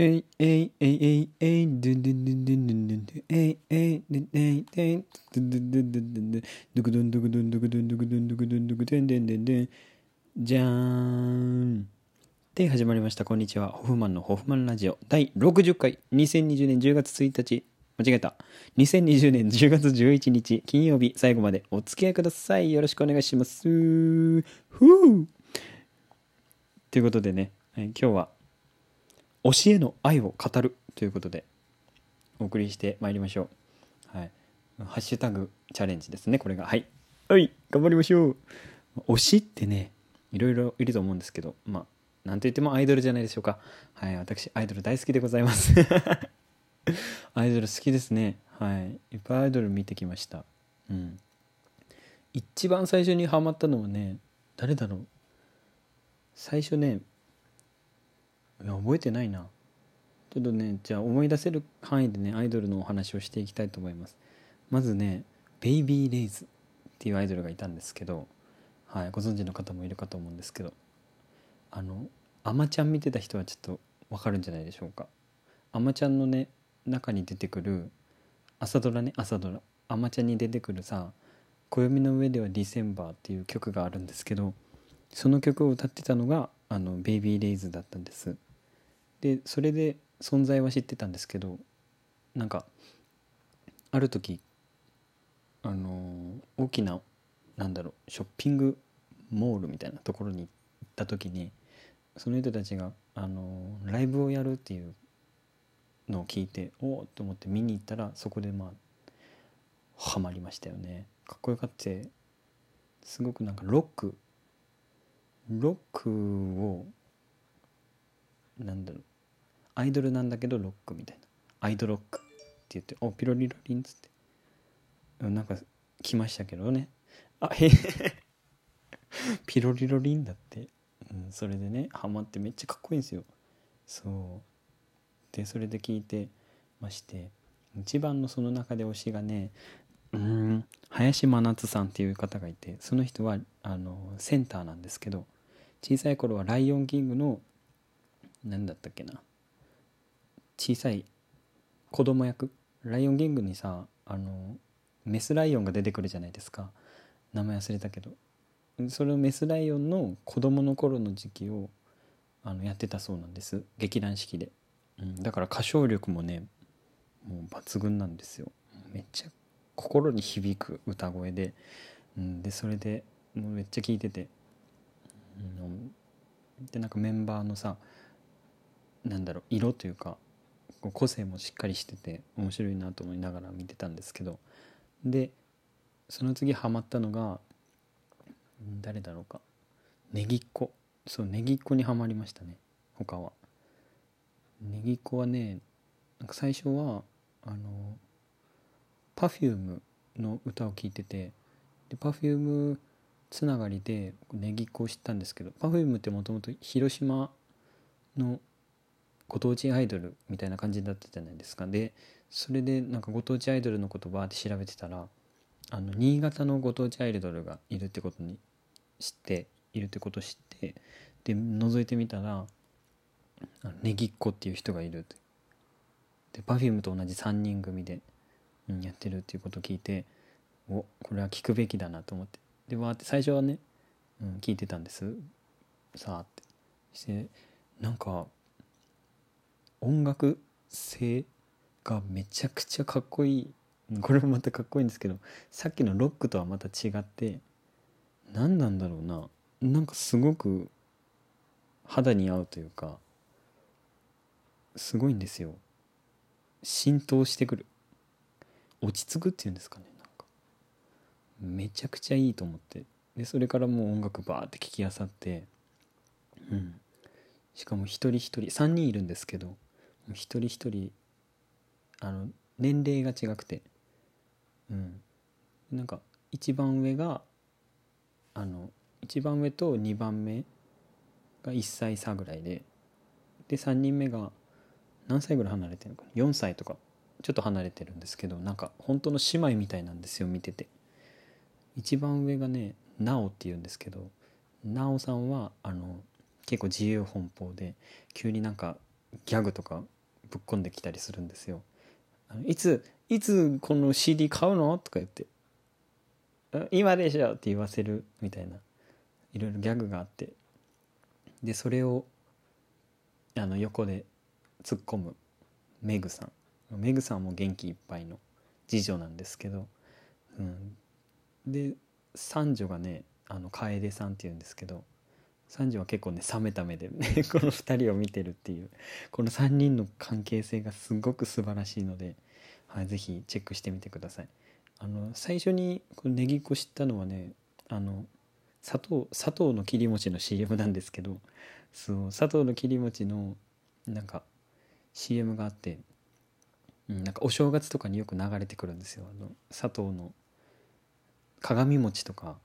えいえいえいえいえいドゥドゥドゥドゥドゥドゥドゥえいえいドゥえいえいドゥンドゥドゥドゥドゥドゥドゥクドゥンドゥクドゥンドゥクドゥンドゥクドゥンドゥクドゥンドゥクドゥンドゥンドゥンドゥンじゃーんで始まりましたこんにちはホフマンのホフマンラジオ第60回2020年10月1日間違えた2020年10月11日金曜日最後までお付き合いくださいよろしくお願いしますふうということでね、今日は教えの愛を語るということでお送りしてまいりましょう。はい。ハッシュタグチャレンジですねこれが。はい。はい。頑張りましょう。推しってねいろいろいると思うんですけどまあなんと言ってもアイドルじゃないでしょうか。はい。私アイドル大好きでございます。アイドル好きですね。はい。いっぱいアイドル見てきました。うん。一番最初にハマったのはね誰だろう。最初ねいや覚えてないな。ちょっとねじゃあ思い出せる範囲でねアイドルのお話をしていきたいと思います。まずねベイビーレイズっていうアイドルがいたんですけどはいご存知の方もいるかと思うんですけどあのアマちゃん見てた人はちょっとわかるんじゃないでしょうか。アマちゃんのね中に出てくる朝ドラね朝ドラ。アマちゃんに出てくるさ「暦の上ではディセンバー」っていう曲があるんですけどその曲を歌ってたのがあのベイビーレイズだったんです。でそれで存在は知ってたんですけどなんかある時あの大きななんだろうショッピングモールみたいなところに行った時にその人たちがあのライブをやるっていうのを聞いておおと思って見に行ったらそこでまあハマりましたよね。かっこよかってすごくなんかロックロックをなんだろう。アイドルなんだけどロックみたいな。アイドロックって言って「おピロリロリン」っつって。うんなんか来ましたけどね。あへへへ。ピロリロリンだって、うん、それでねハマってめっちゃかっこいいんですよ。そう。でそれで聞いてまして一番のその中で推しがねうん林真夏さんっていう方がいてその人はあのセンターなんですけど小さい頃は「ライオンキング」の何だったっけな。小さい子供役。ライオンキングにさあのメスライオンが出てくるじゃないですか。名前忘れたけど。それをメスライオンの子供の頃の時期をあのやってたそうなんです。劇団四季で、うん、だから歌唱力もねもう抜群なんですよ。めっちゃ心に響く歌声で、うん、でそれでもうめっちゃ聴いてて、うん、でなんかメンバーのさなんだろう色というか個性もしっかりしてて面白いなと思いながら見てたんですけどでその次ハマったのが誰だろうか。ネギっ子。そうネギっ子にはまりましたね他は。ネギっ子はねなんか最初はあの Perfume の歌を聴いててで Perfume つながりでネギっ子を知ったんですけど Perfume ってもともと広島のご当地アイドルみたいな感じだったじゃないですか。でそれでなんかご当地アイドルのことバーって調べてたらあの新潟のご当地アイドルがいるってことに知っているってこと知ってで覗いてみたらあのネギっ子っていう人がいるって。で Perfume と同じ3人組で、うん、やってるっていうことを聞いておこれは聞くべきだなと思って。でわーって最初はね、うん、聞いてたんです。さあって。してなんか音楽性がめちゃくちゃかっこいい。これもまたかっこいいんですけどさっきのロックとはまた違って何なんだろうな。なんかすごく肌に合うというかすごいんですよ。浸透してくる。落ち着くっていうんですかねなんか。めちゃくちゃいいと思って。でそれからもう音楽バーって聴きあさって。うん。しかも一人一人3人いるんですけど一人一人あの年齢が違くて。うん。なんか一番上があの一番上と2番目が1歳差ぐらいでで3人目が何歳ぐらい離れてるのかな？4歳とかちょっと離れてるんですけどなんか本当の姉妹みたいなんですよ見てて。一番上がねなおっていうんですけどなおさんはあの結構自由奔放で急になんかギャグとかぶっ込んできたりするんですよ。いついつこの CD 買うの？とか言って「今でしょ!」って言わせるみたいな。いろいろギャグがあって。でそれをあの横で突っ込む。メグさん。メグさんも元気いっぱいの次女なんですけど、うん、で三女がねあの楓さんっていうんですけど。三女は結構ね冷めた目で、ね、この2人を見てるっていうこの3人の関係性がすごく素晴らしいので、はい、ぜひチェックしてみてください。あの最初にこのネギっ子知ったのはねあの砂糖砂糖の切り餅の CM なんですけどそう砂糖の切り餅のなんか CM があって、うん、なんかお正月とかによく流れてくるんですよあの砂糖の鏡餅とか、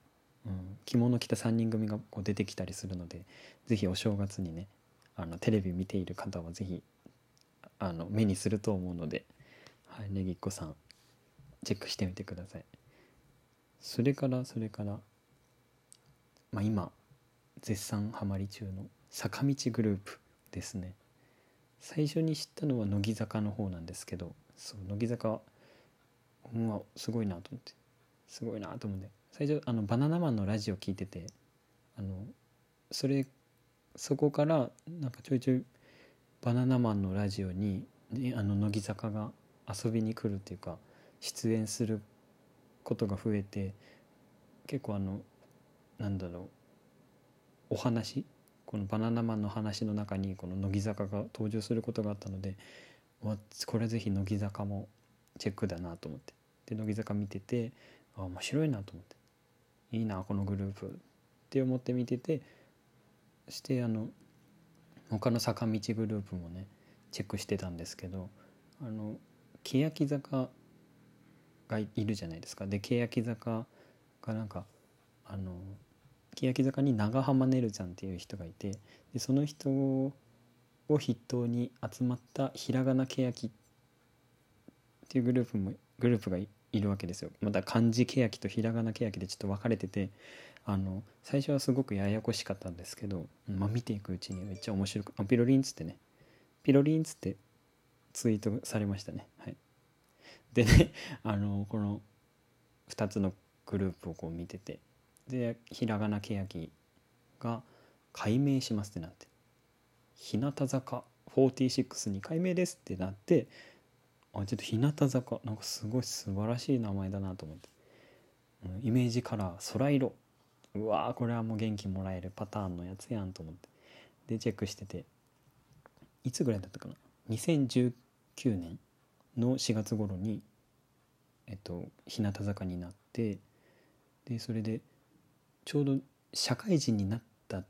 着物着た3人組がこう出てきたりするので是非お正月にねあのテレビ見ている方は是非あの目にすると思うので、はい、ねぎっこさんチェックしてみてください。それからそれからまあ今絶賛ハマり中の坂道グループですね。最初に知ったのは乃木坂の方なんですけどそう乃木坂うわすごいなと思ってすごいなと思って最初あのバナナマンのラジオ聞いててあのそれそこからなんかちょいちょいバナナマンのラジオに、あの乃木坂が遊びに来るっていうか出演することが増えて結構あのなんだろうお話このバナナマンの話の中にこの乃木坂が登場することがあったのでこれぜひ乃木坂もチェックだなと思って。で乃木坂見ててあ面白いなと思って。いいなこのグループ。って思って見ててしてあの他の坂道グループもねチェックしてたんですけどあの欅坂がいるじゃないですか。で欅坂がなんかあの欅坂に長濱ねるちゃんっていう人がいてでその人を筆頭に集まったひらがな欅っていうグループもグループがいるわけですよ。また漢字欅とひらがな欅でちょっと分かれててあの最初はすごくややこしかったんですけど、まあ、見ていくうちにめっちゃ面白くあピロリンっつってね。ピロリンっつってツイートされましたね。はい。でね あのこの2つのグループをこう見ててでひらがなけやきが改名しますってなって。日向坂46に改名ですってなってあちょっと日向坂なんかすごい素晴らしい名前だなと思って、うん、イメージカラー空色。うわーこれはもう元気もらえるパターンのやつやんと思って。でチェックしてて。いつぐらいだったかな？2019年の4月頃にえっと日向坂になって。でそれでちょうど社会人になった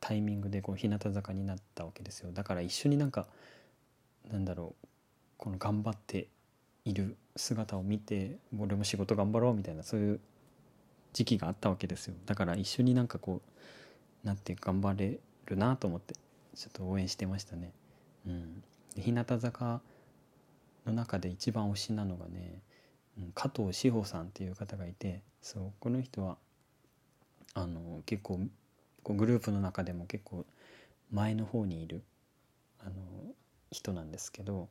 タイミングでこう日向坂になったわけですよ。だから一緒になんかなんだろうこの頑張っている姿を見て俺も仕事頑張ろうみたいなそういう時期があったわけですよだから一緒になんかこうなって頑張れるなと思ってちょっと応援してましたね。うん、日向坂の中で一番推しなのがね、加藤志保さんっていう方がいてそうこの人はあの結構グループの中でも結構前の方にいるあの人なんですけど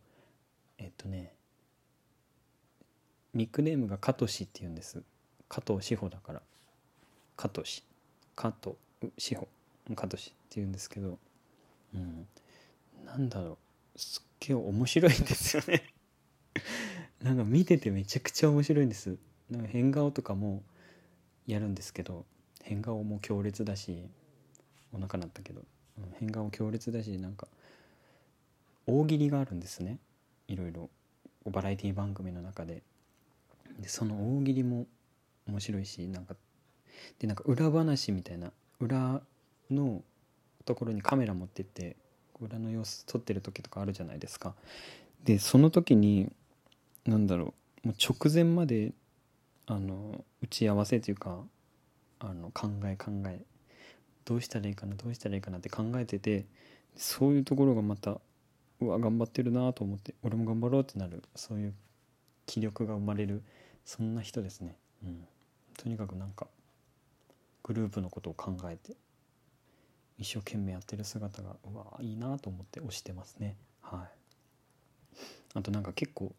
えっとねニックネームが加藤氏っていうんです。加藤志保だから。加藤氏加藤志保加藤氏っていうんですけど、うん、なんだろう。すっげえ面白いんですよね。なんか見ててめちゃくちゃ面白いんです。なんか変顔とかもやるんですけど。変顔も強烈だしお腹鳴ったけど、変顔強烈だしなんか大喜利があるんですね。いろいろバラエティ番組の中で。でその大喜利も面白いしなんかでなんか裏話みたいな裏のところにカメラ持ってって裏の様子撮ってる時とかあるじゃないですか。でその時に何だろうもう直前まであの打ち合わせというかあの考え考えどうしたらいいかなどうしたらいいかなって考えててそういうところがまたうわ頑張ってるなと思って俺も頑張ろうってなるそういう気力が生まれるそんな人ですね。うん、とにかくなんかグループのことを考えて一生懸命やってる姿がうわいいなと思って推してますね。はい。あとなんか結構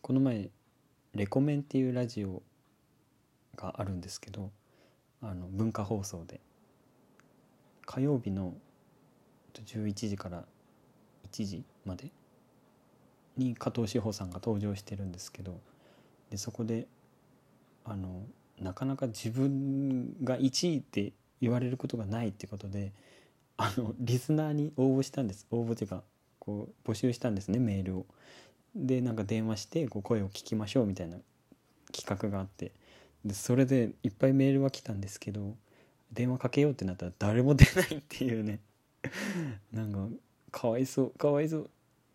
この前「レコメン」っていうラジオがあるんですけどあの文化放送で。火曜日の11時から1時まで？に加藤志保さんが登場してるんですけどでそこであのなかなか自分が1位って言われることがないってことであのリスナーに応募したんです。応募というかこう募集したんですねメールを。でなんか電話してこう声を聞きましょうみたいな企画があって。でそれでいっぱいメールは来たんですけど電話かけようってなったら誰も出ないっていうね。なんかかわいそうかわいそう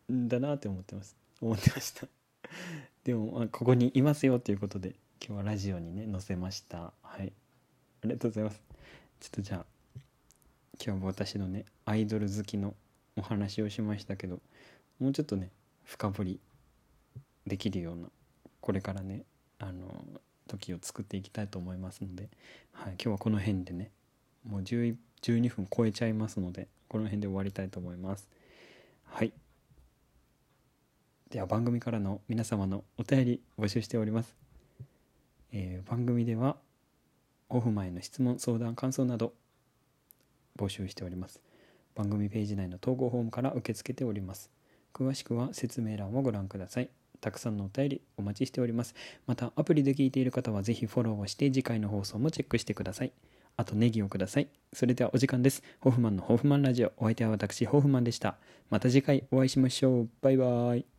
だなって思ってます。思ってました。でもまここにいますよということで今日はラジオにね載せました。はい。ありがとうございます。ちょっとじゃあ今日は私のねアイドル好きのお話をしましたけどもうちょっとね深掘りできるようなこれからねあの時を作っていきたいと思いますので、はい、今日はこの辺でねもう12分超えちゃいますのでこの辺で終わりたいと思います。はい。では番組からの皆様のお便り募集しております、えー、番組ではオフ前の質問相談感想など募集しております。番組ページ内の投稿フォームから受け付けております。詳しくは説明欄をご覧ください。たくさんのお便りお待ちしております。またアプリで聞いている方はぜひフォローをして次回の放送もチェックしてください。あとネギをください。それではお時間です。ホフマンのホフマンラジオ。お相手は私ホフマンでした。また次回お会いしましょう。バイバーイ。